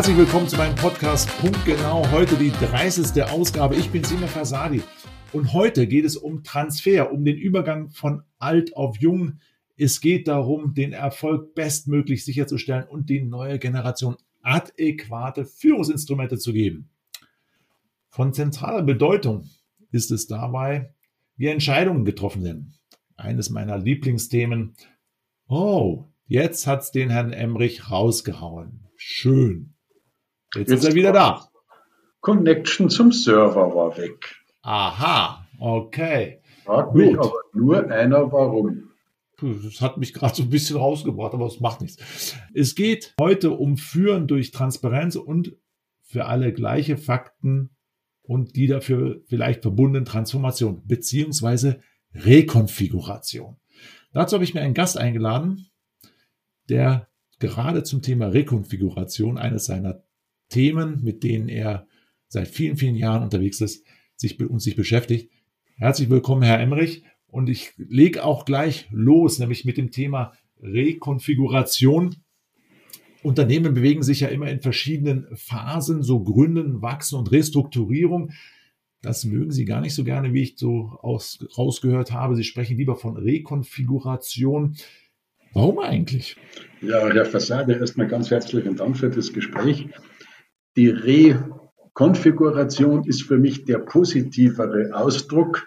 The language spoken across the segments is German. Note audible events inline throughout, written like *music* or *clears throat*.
Herzlich willkommen zu meinem Podcast Punkt genau. Heute die 30. Ausgabe. Ich bin Sina Fasadi und heute geht es um Transfer, um den Übergang von alt auf jung. Es geht darum, den Erfolg bestmöglich sicherzustellen und die neue Generation adäquate Führungsinstrumente zu geben. Von zentraler Bedeutung ist es dabei, wie Entscheidungen getroffen werden. Eines meiner Lieblingsthemen. Oh, jetzt hat's den Herrn Emrich rausgehauen. Schön. Jetzt, ist er wieder da. Connection zum Server war weg. Aha, okay. Fragt mich aber nur einer, warum. Das hat mich gerade so ein bisschen rausgebracht, aber es macht nichts. Es geht heute um Führen durch Transparenz und für alle gleiche Fakten und die dafür vielleicht verbundenen Transformation beziehungsweise Rekonfiguration. Dazu habe ich mir einen Gast eingeladen, der gerade zum Thema Rekonfiguration eines seiner Themen, mit denen er seit vielen, vielen Jahren unterwegs ist, sich und sich beschäftigt. Herzlich willkommen, Herr Emmerich. Und ich lege auch gleich los, nämlich mit dem Thema Rekonfiguration. Unternehmen bewegen sich ja immer in verschiedenen Phasen, so Gründen, Wachsen und Restrukturierung. Das mögen Sie gar nicht so gerne, wie ich so aus, rausgehört habe. Sie sprechen lieber von Rekonfiguration. Warum eigentlich? Ja, Herr Fassade, erstmal ganz herzlichen Dank für das Gespräch. Die Rekonfiguration ist für mich der positivere Ausdruck.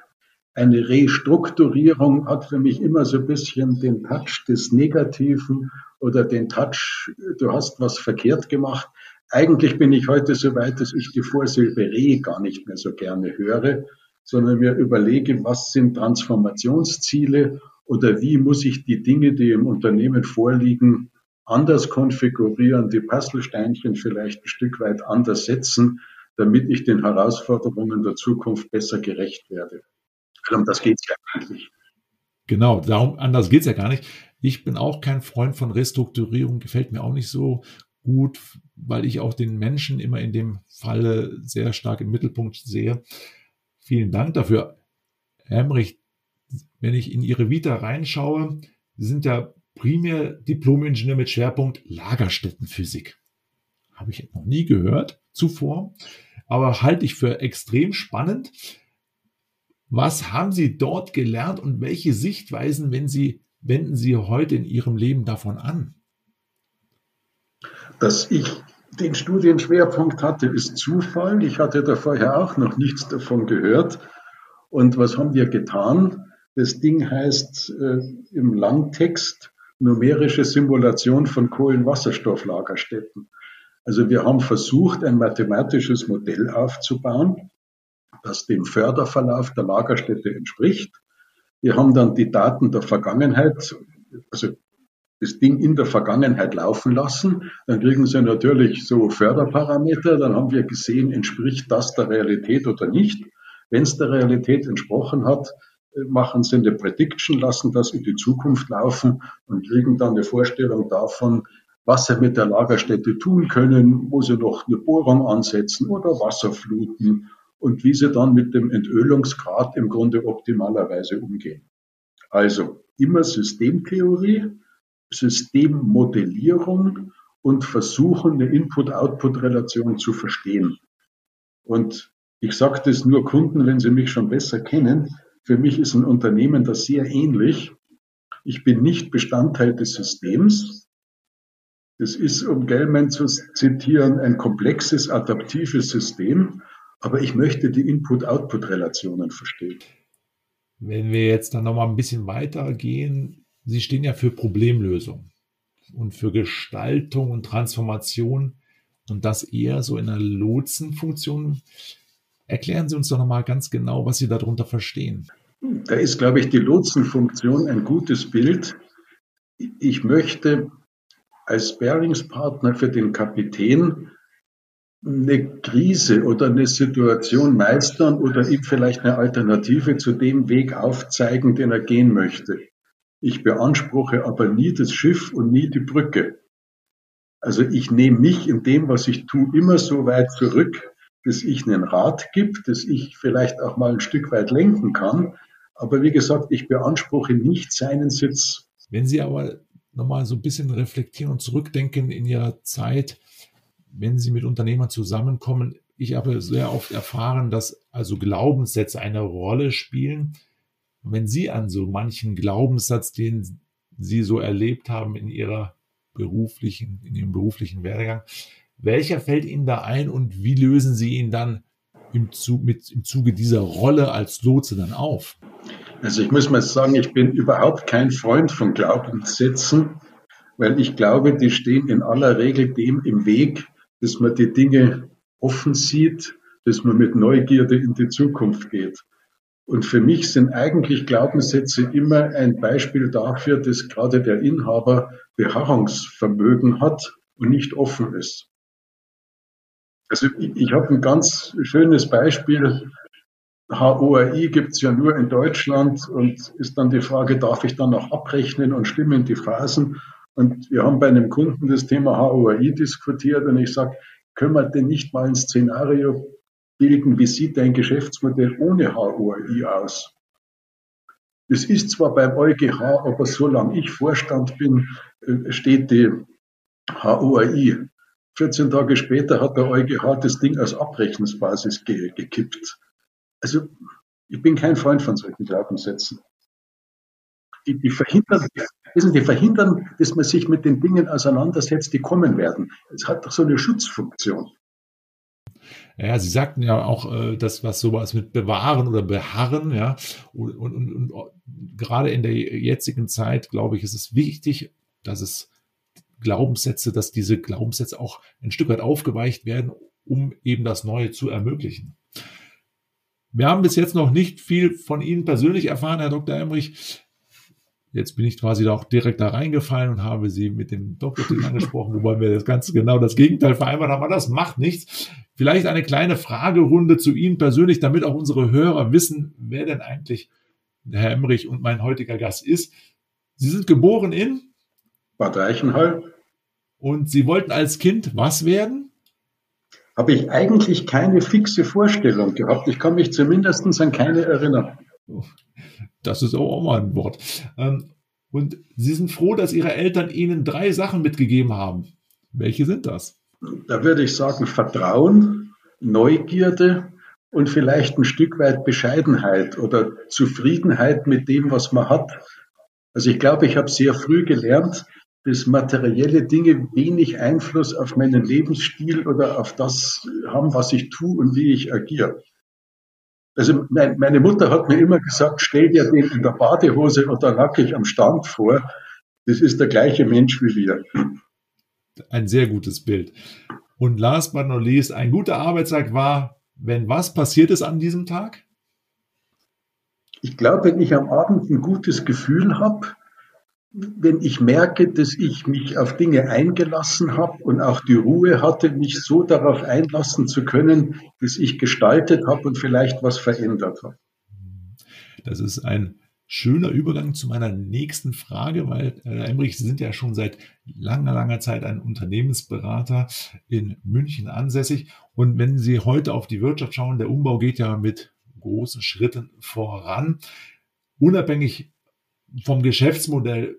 Eine Restrukturierung hat für mich immer so ein bisschen den Touch des Negativen oder den Touch, du hast was verkehrt gemacht. Eigentlich bin ich heute so weit, dass ich die Vorsilbe Re gar nicht mehr so gerne höre, sondern mir überlege, was sind Transformationsziele oder wie muss ich die Dinge, die im Unternehmen vorliegen, anders konfigurieren, die Puzzlesteinchen vielleicht ein Stück weit anders setzen, damit ich den Herausforderungen der Zukunft besser gerecht werde. Um das geht es ja eigentlich. Genau, darum, anders geht es ja gar nicht. Ich bin auch kein Freund von Restrukturierung, gefällt mir auch nicht so gut, weil ich auch den Menschen immer in dem Falle sehr stark im Mittelpunkt sehe. Vielen Dank dafür. Emrich, wenn ich in Ihre Vita reinschaue, sind ja primär Diplom-Ingenieur mit Schwerpunkt Lagerstättenphysik. Habe ich noch nie gehört zuvor, aber halte ich für extrem spannend. Was haben Sie dort gelernt und welche Sichtweisen, wenn Sie, wenden Sie heute in Ihrem Leben davon an? Dass ich den Studienschwerpunkt hatte, ist Zufall. Ich hatte da vorher auch noch nichts davon gehört. Und was haben wir getan? Das Ding heißt äh, im Langtext numerische Simulation von Kohlenwasserstofflagerstätten. Also wir haben versucht, ein mathematisches Modell aufzubauen, das dem Förderverlauf der Lagerstätte entspricht. Wir haben dann die Daten der Vergangenheit, also das Ding in der Vergangenheit laufen lassen. Dann kriegen Sie natürlich so Förderparameter. Dann haben wir gesehen, entspricht das der Realität oder nicht. Wenn es der Realität entsprochen hat, machen sie eine Prediction, lassen das in die Zukunft laufen und kriegen dann eine Vorstellung davon, was sie mit der Lagerstätte tun können, wo sie noch eine Bohrung ansetzen oder Wasserfluten und wie sie dann mit dem Entölungsgrad im Grunde optimalerweise umgehen. Also immer Systemtheorie, Systemmodellierung und versuchen, eine Input-Output-Relation zu verstehen. Und ich sage das nur Kunden, wenn sie mich schon besser kennen, für mich ist ein Unternehmen das sehr ähnlich. Ich bin nicht Bestandteil des Systems. Es ist, um Gellman zu zitieren, ein komplexes, adaptives System, aber ich möchte die Input-Output-Relationen verstehen. Wenn wir jetzt dann nochmal ein bisschen weitergehen, Sie stehen ja für Problemlösung und für Gestaltung und Transformation und das eher so in einer Lotsenfunktion. Erklären Sie uns doch nochmal ganz genau, was Sie darunter verstehen. Da ist, glaube ich, die Lotsenfunktion ein gutes Bild. Ich möchte als Sparingspartner für den Kapitän eine Krise oder eine Situation meistern oder ihm vielleicht eine Alternative zu dem Weg aufzeigen, den er gehen möchte. Ich beanspruche aber nie das Schiff und nie die Brücke. Also ich nehme mich in dem, was ich tue, immer so weit zurück, dass ich einen Rat gibt, dass ich vielleicht auch mal ein Stück weit lenken kann. Aber wie gesagt, ich beanspruche nicht seinen Sitz. Wenn Sie aber nochmal so ein bisschen reflektieren und zurückdenken in Ihrer Zeit, wenn Sie mit Unternehmern zusammenkommen, ich habe sehr oft erfahren, dass also Glaubenssätze eine Rolle spielen. wenn Sie an so manchen Glaubenssatz, den Sie so erlebt haben in Ihrer beruflichen, in Ihrem beruflichen Werdegang, welcher fällt Ihnen da ein und wie lösen Sie ihn dann im, Zug, mit, im Zuge dieser Rolle als Lotse dann auf? Also ich muss mal sagen, ich bin überhaupt kein Freund von Glaubenssätzen, weil ich glaube, die stehen in aller Regel dem im Weg, dass man die Dinge offen sieht, dass man mit Neugierde in die Zukunft geht. Und für mich sind eigentlich Glaubenssätze immer ein Beispiel dafür, dass gerade der Inhaber Beharrungsvermögen hat und nicht offen ist. Also ich, ich habe ein ganz schönes Beispiel. HOAI gibt es ja nur in Deutschland und ist dann die Frage, darf ich dann noch abrechnen und stimmen die Phasen? Und wir haben bei einem Kunden das Thema HOAI diskutiert und ich sage, können wir denn nicht mal ein Szenario bilden, wie sieht dein Geschäftsmodell ohne HOAI aus? Es ist zwar beim EuGH, aber solange ich Vorstand bin, äh, steht die HOAI. 14 Tage später hat der EuGH das Ding als Abrechnungsbasis ge gekippt. Also ich bin kein Freund von solchen Glaubenssätzen. Die, die, verhindern, die verhindern, dass man sich mit den Dingen auseinandersetzt, die kommen werden. Es hat doch so eine Schutzfunktion. Ja, Sie sagten ja auch, äh, das, was sowas mit bewahren oder beharren, ja, und, und, und, und gerade in der jetzigen Zeit, glaube ich, ist es wichtig, dass es Glaubenssätze, dass diese Glaubenssätze auch ein Stück weit aufgeweicht werden, um eben das Neue zu ermöglichen. Wir haben bis jetzt noch nicht viel von Ihnen persönlich erfahren, Herr Dr. Emrich. Jetzt bin ich quasi auch direkt da reingefallen und habe Sie mit dem Doktortitel *laughs* angesprochen, wobei wir das ganz genau das Gegenteil vereinbart haben, aber das macht nichts. Vielleicht eine kleine Fragerunde zu Ihnen persönlich, damit auch unsere Hörer wissen, wer denn eigentlich Herr Emrich und mein heutiger Gast ist. Sie sind geboren in Bad Reichenhall. Und Sie wollten als Kind was werden? Habe ich eigentlich keine fixe Vorstellung gehabt. Ich kann mich zumindest an keine erinnern. Das ist auch mal ein Wort. Ähm, und Sie sind froh, dass Ihre Eltern Ihnen drei Sachen mitgegeben haben. Welche sind das? Da würde ich sagen Vertrauen, Neugierde und vielleicht ein Stück weit Bescheidenheit oder Zufriedenheit mit dem, was man hat. Also ich glaube, ich habe sehr früh gelernt, dass materielle Dinge wenig Einfluss auf meinen Lebensstil oder auf das haben, was ich tue und wie ich agiere. Also meine Mutter hat mir immer gesagt, stell dir den in der Badehose oder nackig am Stand vor. Das ist der gleiche Mensch wie wir. Ein sehr gutes Bild. Und last but not least, ein guter Arbeitstag war, wenn was passiert ist an diesem Tag? Ich glaube, wenn ich am Abend ein gutes Gefühl habe, wenn ich merke, dass ich mich auf Dinge eingelassen habe und auch die Ruhe hatte, mich so darauf einlassen zu können, dass ich gestaltet habe und vielleicht was verändert habe. Das ist ein schöner Übergang zu meiner nächsten Frage, weil Herr Emrich, Sie sind ja schon seit langer, langer Zeit ein Unternehmensberater in München ansässig. Und wenn Sie heute auf die Wirtschaft schauen, der Umbau geht ja mit großen Schritten voran. Unabhängig vom Geschäftsmodell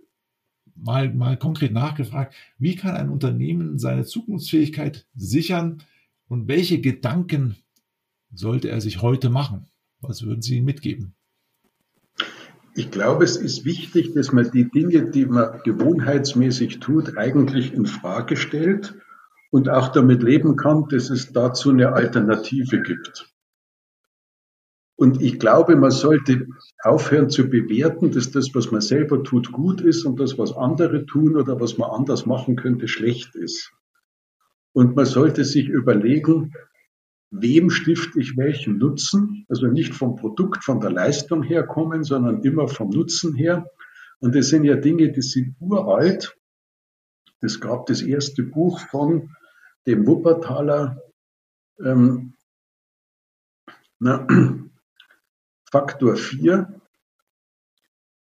mal, mal konkret nachgefragt, wie kann ein Unternehmen seine Zukunftsfähigkeit sichern und welche Gedanken sollte er sich heute machen? Was würden Sie ihm mitgeben? Ich glaube, es ist wichtig, dass man die Dinge, die man gewohnheitsmäßig tut, eigentlich in Frage stellt und auch damit leben kann, dass es dazu eine Alternative gibt. Und ich glaube, man sollte aufhören zu bewerten, dass das, was man selber tut, gut ist und das, was andere tun oder was man anders machen könnte, schlecht ist. Und man sollte sich überlegen, wem stifte ich welchen Nutzen? Also nicht vom Produkt, von der Leistung her kommen, sondern immer vom Nutzen her. Und das sind ja Dinge, die sind uralt. Es gab das erste Buch von dem Wuppertaler ähm, na, *clears throat* Faktor 4,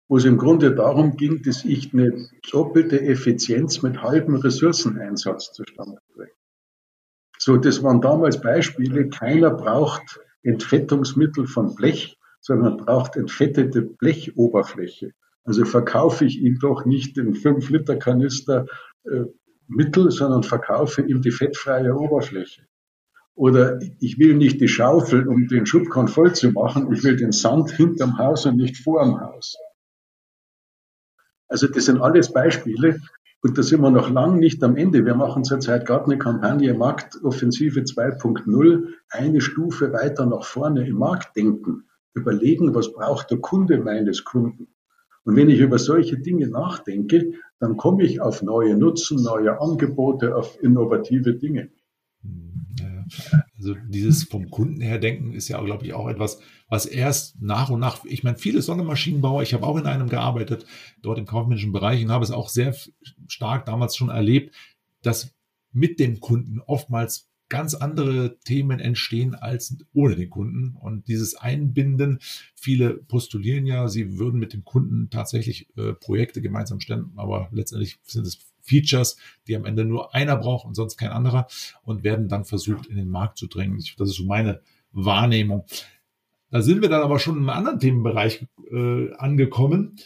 wo es im Grunde darum ging, dass ich eine doppelte Effizienz mit halbem Ressourceneinsatz zustande bringe. So, das waren damals Beispiele. Keiner braucht Entfettungsmittel von Blech, sondern braucht entfettete Blechoberfläche. Also verkaufe ich ihm doch nicht den 5-Liter-Kanister äh, Mittel, sondern verkaufe ihm die fettfreie Oberfläche. Oder ich will nicht die Schaufel, um den Schubkorn voll zu machen, ich will den Sand hinterm Haus und nicht vorm Haus. Also das sind alles Beispiele, und da sind wir noch lang nicht am Ende. Wir machen zurzeit gerade eine Kampagne Marktoffensive 2.0, eine Stufe weiter nach vorne im Markt denken, überlegen, was braucht der Kunde meines Kunden. Und wenn ich über solche Dinge nachdenke, dann komme ich auf neue Nutzen, neue Angebote, auf innovative Dinge. Also dieses vom Kunden her denken ist ja, glaube ich, auch etwas, was erst nach und nach, ich meine, viele Sonnenmaschinenbauer, ich habe auch in einem gearbeitet, dort im kaufmännischen Bereich und habe es auch sehr stark damals schon erlebt, dass mit dem Kunden oftmals ganz andere Themen entstehen als ohne den Kunden. Und dieses Einbinden, viele postulieren ja, sie würden mit dem Kunden tatsächlich äh, Projekte gemeinsam stellen, aber letztendlich sind es Features, die am Ende nur einer braucht und sonst kein anderer und werden dann versucht, in den Markt zu drängen. Das ist so meine Wahrnehmung. Da sind wir dann aber schon in einem anderen Themenbereich äh, angekommen.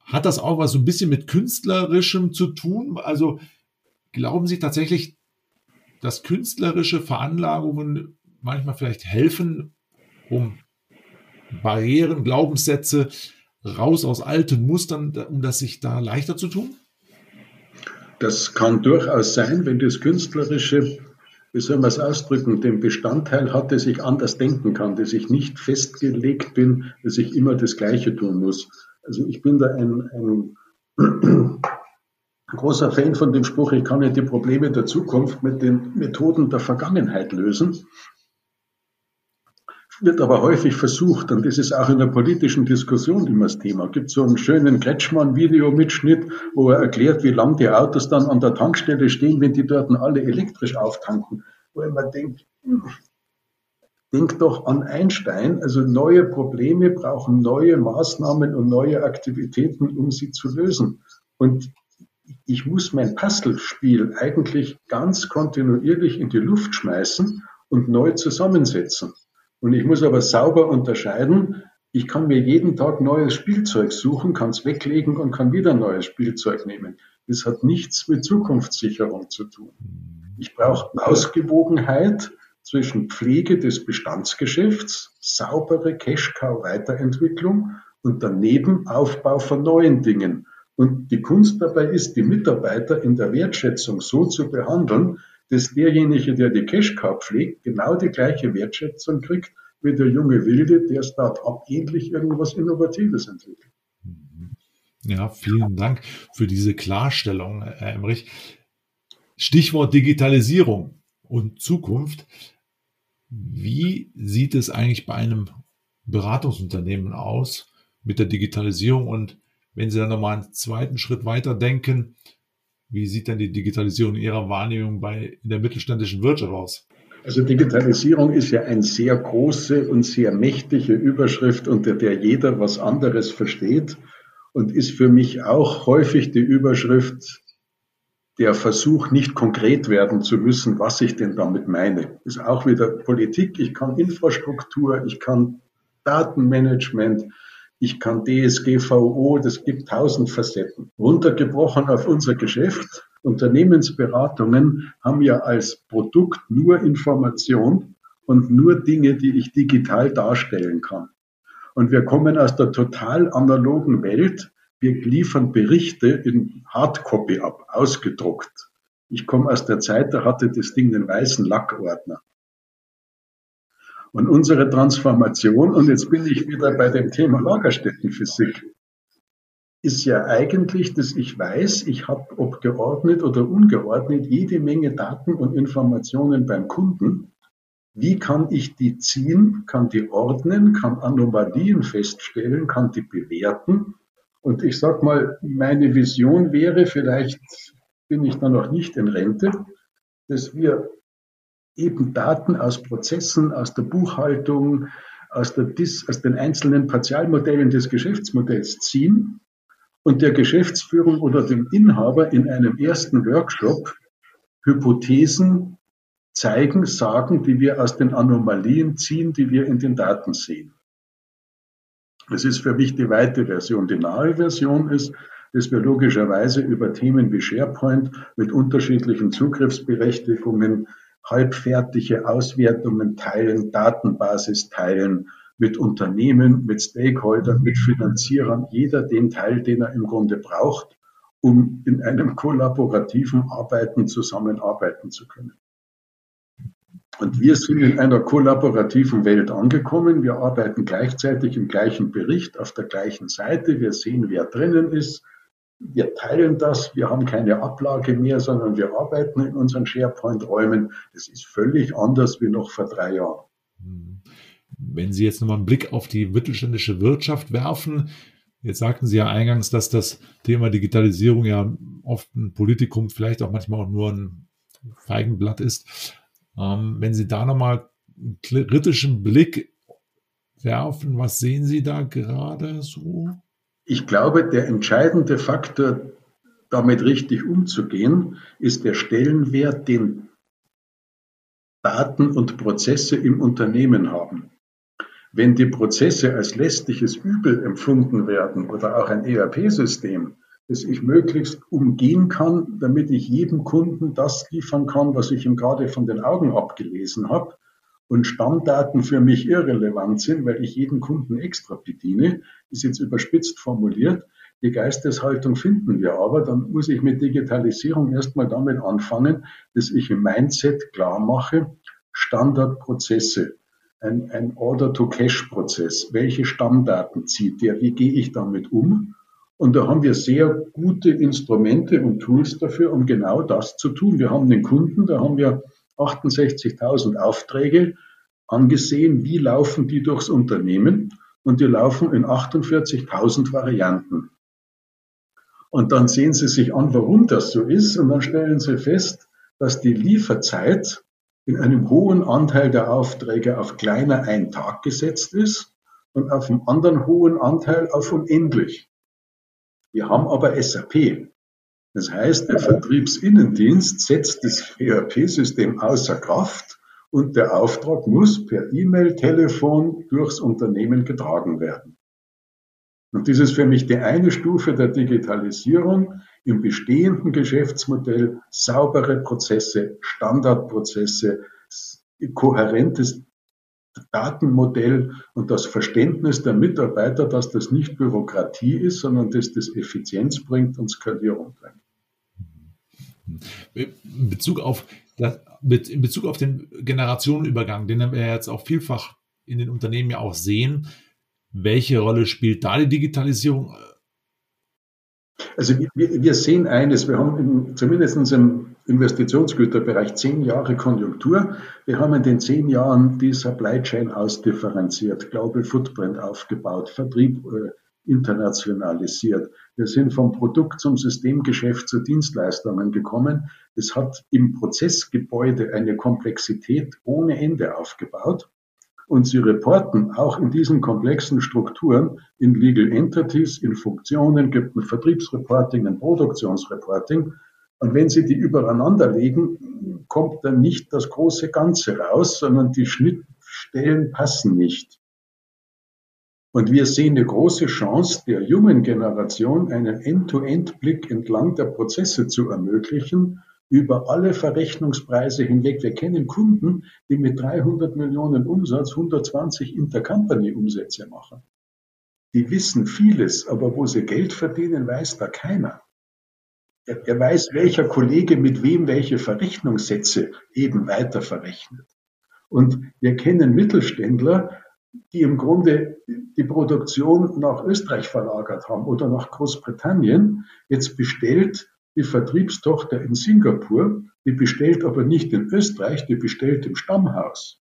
Hat das auch was so ein bisschen mit künstlerischem zu tun? Also glauben Sie tatsächlich, dass künstlerische Veranlagungen manchmal vielleicht helfen, um Barrieren, Glaubenssätze raus aus alten Mustern, um das sich da leichter zu tun? Das kann durchaus sein, wenn das Künstlerische, wie soll man es ausdrücken, den Bestandteil hat, dass ich anders denken kann, dass ich nicht festgelegt bin, dass ich immer das Gleiche tun muss. Also ich bin da ein, ein *clears throat* großer Fan von dem Spruch, ich kann ja die Probleme der Zukunft mit den Methoden der Vergangenheit lösen wird aber häufig versucht, und das ist auch in der politischen Diskussion immer das Thema. Gibt so einen schönen Kretschmann-Videomitschnitt, wo er erklärt, wie lang die Autos dann an der Tankstelle stehen, wenn die dort alle elektrisch auftanken. Wo denke, hm, denk doch an Einstein, also neue Probleme brauchen neue Maßnahmen und neue Aktivitäten, um sie zu lösen. Und ich muss mein Puzzlespiel eigentlich ganz kontinuierlich in die Luft schmeißen und neu zusammensetzen. Und ich muss aber sauber unterscheiden, ich kann mir jeden Tag neues Spielzeug suchen, kann es weglegen und kann wieder neues Spielzeug nehmen. Das hat nichts mit Zukunftssicherung zu tun. Ich brauche Ausgewogenheit zwischen Pflege des Bestandsgeschäfts, saubere Cash-Cow-Weiterentwicklung und daneben Aufbau von neuen Dingen. Und die Kunst dabei ist, die Mitarbeiter in der Wertschätzung so zu behandeln, dass derjenige, der die Cash-Cow pflegt, genau die gleiche Wertschätzung kriegt wie der junge Wilde, der Start-up ähnlich irgendwas Innovatives entwickelt. Mhm. Ja, vielen Dank für diese Klarstellung, Herr Emmerich. Stichwort Digitalisierung und Zukunft. Wie sieht es eigentlich bei einem Beratungsunternehmen aus mit der Digitalisierung? Und wenn Sie dann nochmal einen zweiten Schritt weiter denken, wie sieht denn die Digitalisierung Ihrer Wahrnehmung bei in der mittelständischen Wirtschaft aus? Also Digitalisierung ist ja eine sehr große und sehr mächtige Überschrift, unter der jeder was anderes versteht und ist für mich auch häufig die Überschrift der Versuch, nicht konkret werden zu müssen, was ich denn damit meine. Ist auch wieder Politik. Ich kann Infrastruktur, ich kann Datenmanagement, ich kann DSGVO, das gibt tausend Facetten. Runtergebrochen auf unser Geschäft. Unternehmensberatungen haben ja als Produkt nur Information und nur Dinge, die ich digital darstellen kann. Und wir kommen aus der total analogen Welt. Wir liefern Berichte in Hardcopy ab, ausgedruckt. Ich komme aus der Zeit, da hatte das Ding den weißen Lackordner. Und unsere Transformation, und jetzt bin ich wieder bei dem Thema Lagerstättenphysik, ist ja eigentlich, dass ich weiß, ich habe, ob geordnet oder ungeordnet, jede Menge Daten und Informationen beim Kunden. Wie kann ich die ziehen, kann die ordnen, kann Anomalien feststellen, kann die bewerten? Und ich sag mal, meine Vision wäre, vielleicht bin ich da noch nicht in Rente, dass wir eben Daten aus Prozessen, aus der Buchhaltung, aus, der Dis, aus den einzelnen Partialmodellen des Geschäftsmodells ziehen und der Geschäftsführung oder dem Inhaber in einem ersten Workshop Hypothesen zeigen, sagen, die wir aus den Anomalien ziehen, die wir in den Daten sehen. Das ist für mich die weite Version. Die nahe Version ist, das wir logischerweise über Themen wie SharePoint mit unterschiedlichen Zugriffsberechtigungen, halbfertige Auswertungen teilen, Datenbasis teilen, mit Unternehmen, mit Stakeholdern, mit Finanzierern, jeder den Teil, den er im Grunde braucht, um in einem kollaborativen Arbeiten zusammenarbeiten zu können. Und wir sind in einer kollaborativen Welt angekommen. Wir arbeiten gleichzeitig im gleichen Bericht auf der gleichen Seite. Wir sehen, wer drinnen ist. Wir teilen das. Wir haben keine Ablage mehr, sondern wir arbeiten in unseren SharePoint-Räumen. Das ist völlig anders wie noch vor drei Jahren. Wenn Sie jetzt nochmal einen Blick auf die mittelständische Wirtschaft werfen, jetzt sagten Sie ja eingangs, dass das Thema Digitalisierung ja oft ein Politikum, vielleicht auch manchmal auch nur ein Feigenblatt ist. Ähm, wenn Sie da nochmal einen kritischen Blick werfen, was sehen Sie da gerade so? Ich glaube, der entscheidende Faktor, damit richtig umzugehen, ist der Stellenwert, den Daten und Prozesse im Unternehmen haben. Wenn die Prozesse als lästiges Übel empfunden werden oder auch ein ERP-System, das ich möglichst umgehen kann, damit ich jedem Kunden das liefern kann, was ich ihm gerade von den Augen abgelesen habe und Stammdaten für mich irrelevant sind, weil ich jeden Kunden extra bediene, ist jetzt überspitzt formuliert. Die Geisteshaltung finden wir aber, dann muss ich mit Digitalisierung erstmal damit anfangen, dass ich im Mindset klar mache, Standardprozesse ein, ein Order-to-Cash-Prozess. Welche Stammdaten zieht der? Wie gehe ich damit um? Und da haben wir sehr gute Instrumente und Tools dafür, um genau das zu tun. Wir haben den Kunden, da haben wir 68.000 Aufträge angesehen, wie laufen die durchs Unternehmen und die laufen in 48.000 Varianten. Und dann sehen Sie sich an, warum das so ist und dann stellen Sie fest, dass die Lieferzeit in einem hohen Anteil der Aufträge auf kleiner ein Tag gesetzt ist und auf einem anderen hohen Anteil auf unendlich. Wir haben aber SAP. Das heißt, der Vertriebsinnendienst setzt das ERP-System außer Kraft und der Auftrag muss per E-Mail, Telefon durchs Unternehmen getragen werden. Und das ist für mich die eine Stufe der Digitalisierung im bestehenden Geschäftsmodell saubere Prozesse, Standardprozesse, kohärentes Datenmodell und das Verständnis der Mitarbeiter, dass das nicht Bürokratie ist, sondern dass das Effizienz bringt und Skalierung bringt. In Bezug auf, das, in Bezug auf den Generationenübergang, den wir jetzt auch vielfach in den Unternehmen ja auch sehen, welche Rolle spielt da die Digitalisierung? Also wir, wir sehen eines, wir haben in, zumindest im Investitionsgüterbereich zehn Jahre Konjunktur. Wir haben in den zehn Jahren die Supply Chain ausdifferenziert, Global Footprint aufgebaut, Vertrieb äh, internationalisiert. Wir sind vom Produkt zum Systemgeschäft zu Dienstleistungen gekommen. Es hat im Prozessgebäude eine Komplexität ohne Ende aufgebaut. Und sie reporten auch in diesen komplexen Strukturen in Legal Entities, in Funktionen, gibt ein Vertriebsreporting, ein Produktionsreporting. Und wenn Sie die übereinander legen, kommt dann nicht das große Ganze raus, sondern die Schnittstellen passen nicht. Und wir sehen eine große Chance der jungen Generation, einen End-to-End-Blick entlang der Prozesse zu ermöglichen über alle Verrechnungspreise hinweg. Wir kennen Kunden, die mit 300 Millionen Umsatz 120 Intercompany-Umsätze machen. Die wissen vieles, aber wo sie Geld verdienen, weiß da keiner. Er, weiß, welcher Kollege mit wem welche Verrechnungssätze eben weiter verrechnet. Und wir kennen Mittelständler, die im Grunde die Produktion nach Österreich verlagert haben oder nach Großbritannien. Jetzt bestellt die Vertriebstochter in Singapur, die bestellt aber nicht in Österreich, die bestellt im Stammhaus.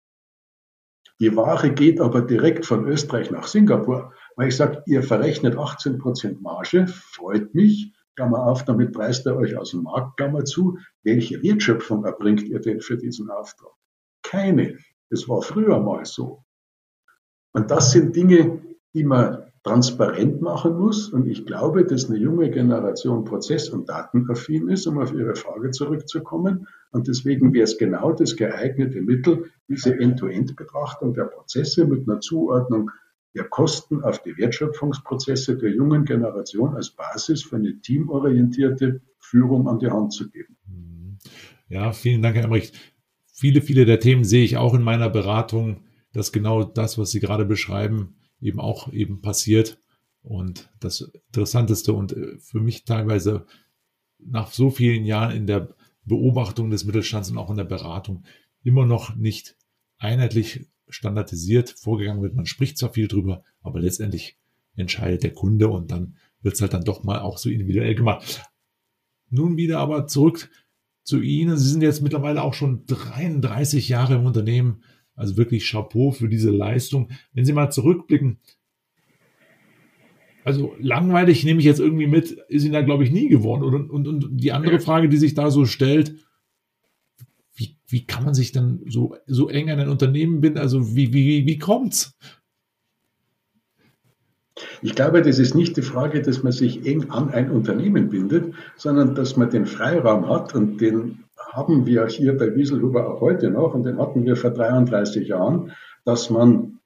Die Ware geht aber direkt von Österreich nach Singapur, weil ich sage, ihr verrechnet 18 Prozent Marge, freut mich, Klammer auf, damit preist ihr euch aus dem Markt, Klammer zu. Welche Wertschöpfung erbringt ihr denn für diesen Auftrag? Keine. Das war früher mal so. Und das sind Dinge, die man transparent machen muss. Und ich glaube, dass eine junge Generation prozess- und datenaffin ist, um auf Ihre Frage zurückzukommen. Und deswegen wäre es genau das geeignete Mittel, diese End-to-End-Betrachtung der Prozesse mit einer Zuordnung der Kosten auf die Wertschöpfungsprozesse der jungen Generation als Basis für eine teamorientierte Führung an die Hand zu geben. Ja, vielen Dank, Herr Emrich. Viele, viele der Themen sehe ich auch in meiner Beratung, dass genau das, was Sie gerade beschreiben, eben auch eben passiert. Und das Interessanteste und äh, für mich teilweise nach so vielen Jahren in der Beobachtung des Mittelstands und auch in der Beratung immer noch nicht einheitlich standardisiert vorgegangen wird. Man spricht zwar viel drüber, aber letztendlich entscheidet der Kunde und dann wird es halt dann doch mal auch so individuell gemacht. Nun wieder aber zurück zu Ihnen. Sie sind jetzt mittlerweile auch schon 33 Jahre im Unternehmen. Also wirklich Chapeau für diese Leistung. Wenn Sie mal zurückblicken, also langweilig nehme ich jetzt irgendwie mit, ist Ihnen da, glaube ich, nie geworden. Und, und, und die andere Frage, die sich da so stellt, wie, kann man sich dann so, so eng an ein Unternehmen binden? Also wie, wie, wie kommt's? Ich glaube, das ist nicht die Frage, dass man sich eng an ein Unternehmen bindet, sondern dass man den Freiraum hat und den haben wir hier bei Wieselhuber auch heute noch und den hatten wir vor 33 Jahren, dass man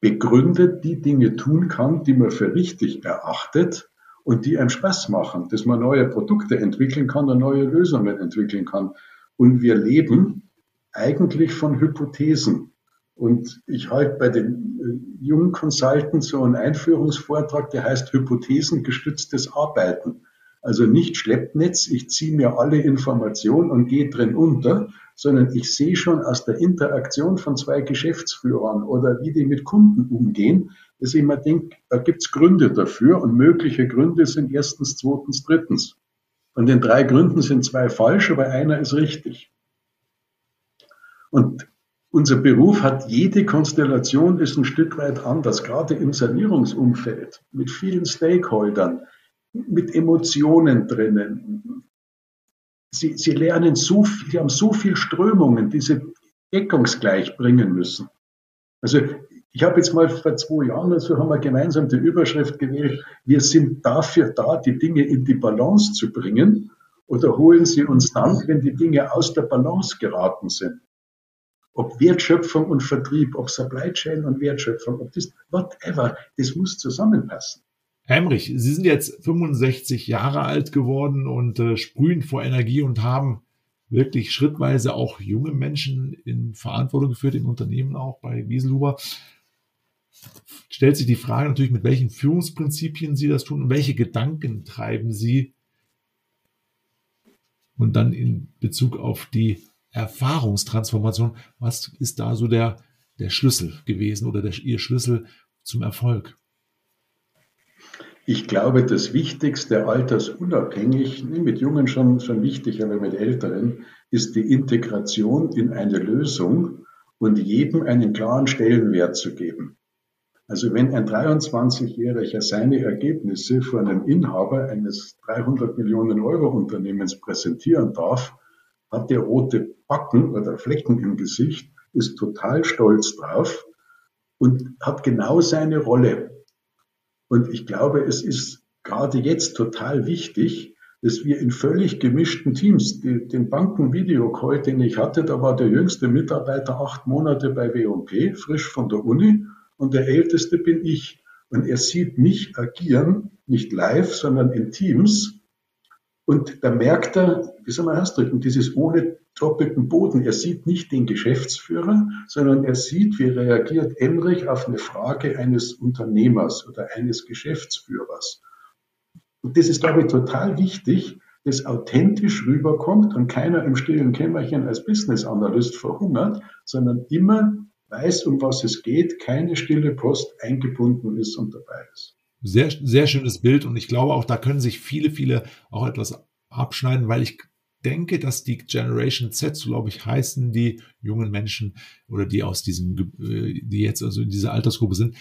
begründet die Dinge tun kann, die man für richtig erachtet und die einem Spaß machen, dass man neue Produkte entwickeln kann und neue Lösungen entwickeln kann. Und wir leben eigentlich von Hypothesen. Und ich halte bei den äh, jungen Consultants so einen Einführungsvortrag, der heißt Hypothesengestütztes Arbeiten. Also nicht Schleppnetz, ich ziehe mir alle Informationen und gehe drin unter, sondern ich sehe schon aus der Interaktion von zwei Geschäftsführern oder wie die mit Kunden umgehen, dass ich mir denke, da gibt's Gründe dafür und mögliche Gründe sind erstens, zweitens, drittens. Von den drei Gründen sind zwei falsch, aber einer ist richtig. Und unser Beruf hat jede Konstellation ist ein Stück weit anders, gerade im Sanierungsumfeld mit vielen Stakeholdern, mit Emotionen drinnen. Sie, sie lernen so viel, sie haben so viel Strömungen, die sie deckungsgleich bringen müssen. Also ich habe jetzt mal vor zwei Jahren, also haben wir gemeinsam die Überschrift gewählt, wir sind dafür da, die Dinge in die Balance zu bringen oder holen sie uns dann, wenn die Dinge aus der Balance geraten sind ob Wertschöpfung und Vertrieb, ob Supply Chain und Wertschöpfung, ob das, whatever, das muss zusammenpassen. Hemrich, Sie sind jetzt 65 Jahre alt geworden und äh, sprühen vor Energie und haben wirklich schrittweise auch junge Menschen in Verantwortung geführt, im Unternehmen auch bei Wieselhuber. Stellt sich die Frage natürlich, mit welchen Führungsprinzipien Sie das tun und welche Gedanken treiben Sie und dann in Bezug auf die Erfahrungstransformation. Was ist da so der, der Schlüssel gewesen oder der, Ihr Schlüssel zum Erfolg? Ich glaube, das Wichtigste altersunabhängig, mit Jungen schon, schon wichtig, aber mit Älteren, ist die Integration in eine Lösung und jedem einen klaren Stellenwert zu geben. Also wenn ein 23-Jähriger seine Ergebnisse vor einem Inhaber eines 300 Millionen Euro Unternehmens präsentieren darf, hat der rote Backen oder Flecken im Gesicht, ist total stolz drauf und hat genau seine Rolle. Und ich glaube, es ist gerade jetzt total wichtig, dass wir in völlig gemischten Teams, die, den Banken-Videocall, den ich hatte, da war der jüngste Mitarbeiter acht Monate bei W&P, frisch von der Uni, und der älteste bin ich. Und er sieht mich agieren, nicht live, sondern in Teams. Und da merkt er, wie soll man ausdrücken, dieses ohne doppelten Boden. Er sieht nicht den Geschäftsführer, sondern er sieht, wie reagiert Emrich auf eine Frage eines Unternehmers oder eines Geschäftsführers. Und das ist, glaube ich, total wichtig, dass authentisch rüberkommt und keiner im stillen Kämmerchen als Business Analyst verhungert, sondern immer weiß, um was es geht, keine stille Post eingebunden ist und dabei ist. Sehr, sehr schönes Bild und ich glaube auch, da können sich viele, viele auch etwas abschneiden, weil ich denke, dass die Generation Z, so glaube ich, heißen die jungen Menschen oder die aus diesem, äh, die jetzt also in dieser Altersgruppe sind,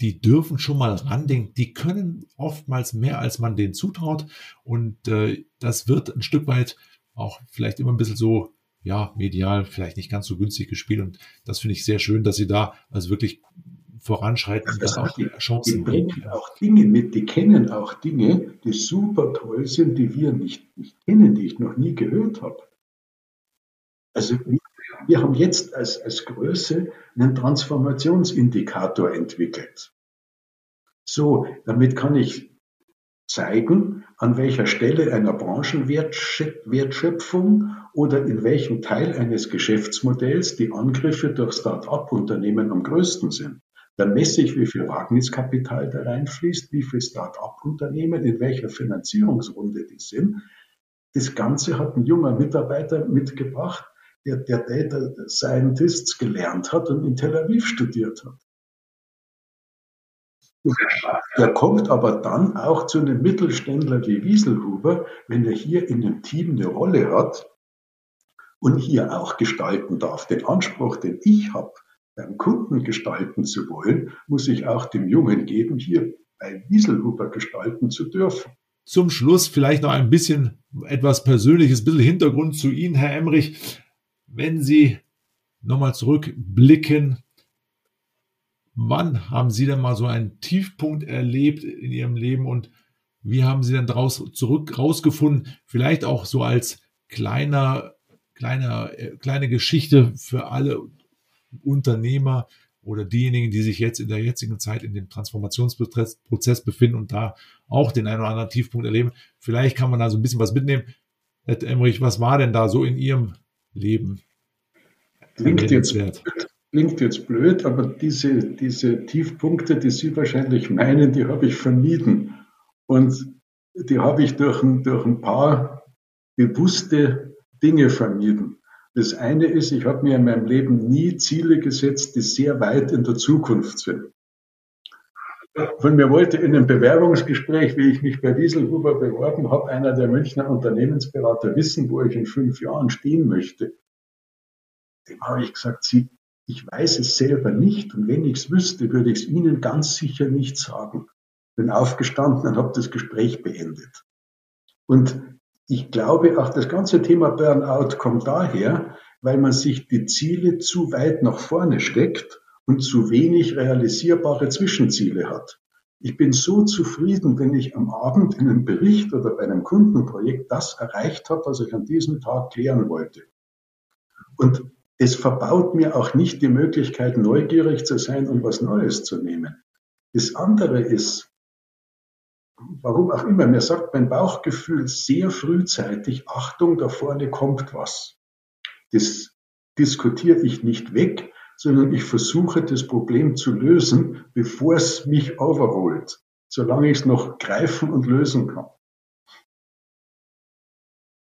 die dürfen schon mal randenken. Die können oftmals mehr, als man denen zutraut. Und äh, das wird ein Stück weit auch vielleicht immer ein bisschen so, ja, medial vielleicht nicht ganz so günstig gespielt. Und das finde ich sehr schön, dass sie da also wirklich voranschreiten und dann auch die Chancen die bringen auch Dinge mit, die kennen auch Dinge, die super toll sind, die wir nicht, nicht kennen, die ich noch nie gehört habe. Also wir haben jetzt als, als Größe einen Transformationsindikator entwickelt. So, damit kann ich zeigen, an welcher Stelle einer Branchenwertschöpfung oder in welchem Teil eines Geschäftsmodells die Angriffe durch Start-up-Unternehmen am größten sind. Dann messe ich, wie viel Wagniskapital da reinfließt, wie viel Start-up-Unternehmen, in welcher Finanzierungsrunde die sind. Das Ganze hat ein junger Mitarbeiter mitgebracht, der, der Data Scientists gelernt hat und in Tel Aviv studiert hat. Der kommt aber dann auch zu einem Mittelständler wie Wieselhuber, wenn er hier in dem Team eine Rolle hat und hier auch gestalten darf. Den Anspruch, den ich habe, beim Kunden gestalten zu wollen, muss ich auch dem Jungen geben, hier bei Wieselhuber gestalten zu dürfen. Zum Schluss vielleicht noch ein bisschen etwas Persönliches, ein bisschen Hintergrund zu Ihnen, Herr Emmerich. Wenn Sie nochmal zurückblicken, wann haben Sie denn mal so einen Tiefpunkt erlebt in Ihrem Leben und wie haben Sie denn daraus zurück rausgefunden? Vielleicht auch so als kleiner, kleiner, äh, kleine Geschichte für alle Unternehmer oder diejenigen, die sich jetzt in der jetzigen Zeit in dem Transformationsprozess befinden und da auch den einen oder anderen Tiefpunkt erleben. Vielleicht kann man da so ein bisschen was mitnehmen. Herr Emmerich, was war denn da so in Ihrem Leben? Klingt jetzt, klingt jetzt blöd, aber diese, diese Tiefpunkte, die Sie wahrscheinlich meinen, die habe ich vermieden. Und die habe ich durch ein, durch ein paar bewusste Dinge vermieden. Das eine ist, ich habe mir in meinem Leben nie Ziele gesetzt, die sehr weit in der Zukunft sind. Von mir wollte in einem Bewerbungsgespräch, wie ich mich bei Wieselhuber beworben habe, einer der Münchner Unternehmensberater wissen, wo ich in fünf Jahren stehen möchte. Dem habe ich gesagt, Sie, ich weiß es selber nicht und wenn ich es wüsste, würde ich es Ihnen ganz sicher nicht sagen. Bin aufgestanden und habe das Gespräch beendet. Und ich glaube, auch das ganze Thema Burnout kommt daher, weil man sich die Ziele zu weit nach vorne steckt und zu wenig realisierbare Zwischenziele hat. Ich bin so zufrieden, wenn ich am Abend in einem Bericht oder bei einem Kundenprojekt das erreicht habe, was ich an diesem Tag klären wollte. Und es verbaut mir auch nicht die Möglichkeit, neugierig zu sein und was Neues zu nehmen. Das andere ist, warum auch immer, mir sagt mein Bauchgefühl sehr frühzeitig, Achtung, da vorne kommt was. Das diskutiere ich nicht weg, sondern ich versuche das Problem zu lösen, bevor es mich overholt, solange ich es noch greifen und lösen kann.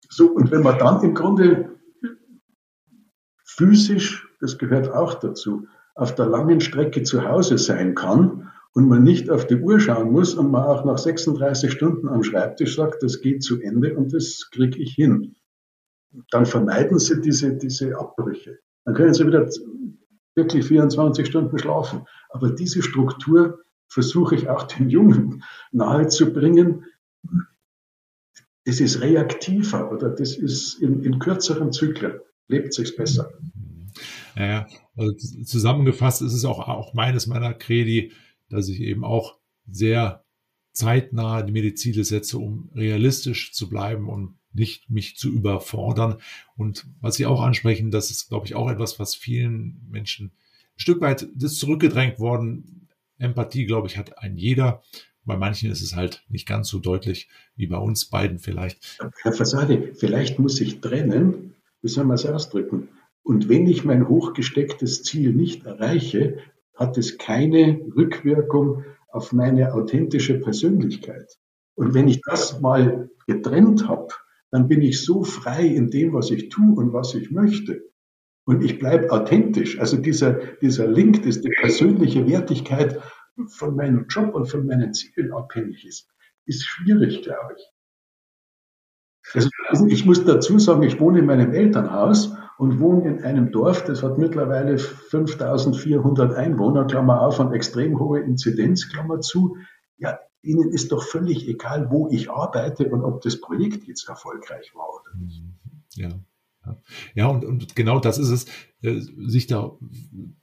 So, und wenn man dann im Grunde physisch, das gehört auch dazu, auf der langen Strecke zu Hause sein kann und man nicht auf die Uhr schauen muss und man auch nach 36 Stunden am Schreibtisch sagt, das geht zu Ende und das kriege ich hin. Dann vermeiden Sie diese, diese Abbrüche. Dann können Sie wieder wirklich 24 Stunden schlafen. Aber diese Struktur versuche ich auch den Jungen nahezubringen. Das ist reaktiver oder das ist in, in kürzeren Zyklen lebt sich besser. Ja, also zusammengefasst ist es auch, auch meines meiner Kredi, dass ich eben auch sehr zeitnah die Medizin setze, um realistisch zu bleiben und nicht mich zu überfordern. Und was Sie auch ansprechen, das ist, glaube ich, auch etwas, was vielen Menschen ein Stück weit ist zurückgedrängt worden. Empathie, glaube ich, hat ein jeder. Bei manchen ist es halt nicht ganz so deutlich wie bei uns beiden vielleicht. Herr Fasade, vielleicht muss ich trennen wie soll man es ausdrücken? Und wenn ich mein hochgestecktes Ziel nicht erreiche, hat es keine Rückwirkung auf meine authentische Persönlichkeit. Und wenn ich das mal getrennt habe, dann bin ich so frei in dem, was ich tue und was ich möchte. Und ich bleibe authentisch. Also dieser, dieser Link, dass die persönliche Wertigkeit von meinem Job und von meinen Zielen abhängig ist, ist schwierig, glaube ich. Also ich muss dazu sagen, ich wohne in meinem Elternhaus und wohne in einem Dorf, das hat mittlerweile 5400 Einwohner, Klammer auf, und extrem hohe Inzidenz, Klammer zu. Ja, Ihnen ist doch völlig egal, wo ich arbeite und ob das Projekt jetzt erfolgreich war oder nicht. Mhm. Ja. Ja, und, und genau das ist es, äh, sich da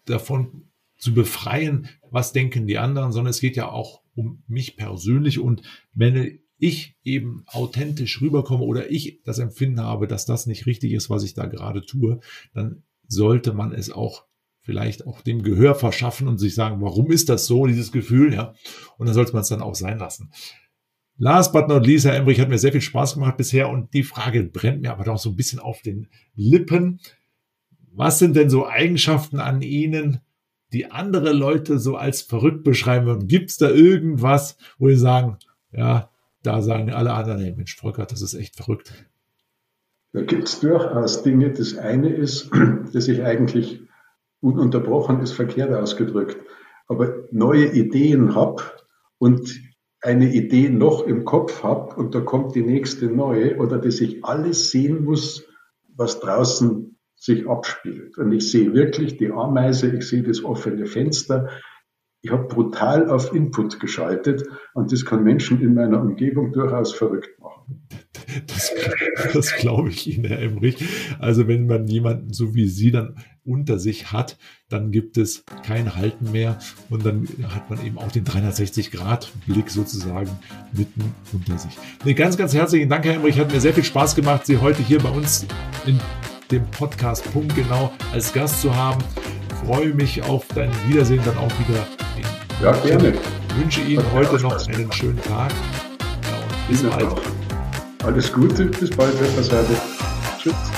davon zu befreien, was denken die anderen, sondern es geht ja auch um mich persönlich. Und wenn ich eben authentisch rüberkomme oder ich das Empfinden habe, dass das nicht richtig ist, was ich da gerade tue, dann sollte man es auch vielleicht auch dem Gehör verschaffen und sich sagen, warum ist das so, dieses Gefühl, ja. Und dann sollte man es dann auch sein lassen. Last but not least, Herr Embrich, hat mir sehr viel Spaß gemacht bisher und die Frage brennt mir aber doch so ein bisschen auf den Lippen. Was sind denn so Eigenschaften an Ihnen, die andere Leute so als verrückt beschreiben würden? Gibt es da irgendwas, wo Sie sagen, ja, da sagen alle anderen, hey Mensch, Volker, das ist echt verrückt. Da gibt es durchaus Dinge. Das eine ist, *clears throat* dass ich eigentlich ununterbrochen ist verkehrt ausgedrückt, aber neue Ideen habe und eine Idee noch im Kopf habe und da kommt die nächste neue oder dass ich alles sehen muss, was draußen sich abspielt. Und ich sehe wirklich die Ameise, ich sehe das offene Fenster. Ich habe brutal auf Input geschaltet und das kann Menschen in meiner Umgebung durchaus verrückt machen. Das, das glaube ich Ihnen, Herr Emrich. Also wenn man jemanden so wie Sie dann unter sich hat, dann gibt es kein Halten mehr und dann hat man eben auch den 360-Grad-Blick sozusagen mitten unter sich. Nee, ganz, ganz herzlichen Dank, Herr Emrich. Hat mir sehr viel Spaß gemacht, Sie heute hier bei uns in dem Podcast Punkt genau als Gast zu haben. Ich freue mich auf dein Wiedersehen dann auch wieder. Ja, gerne. Ich wünsche Ihnen heute noch einen schönen Tag. Ja, bis bald. Alles Gute, bis bald, Herr Fassade. Tschüss.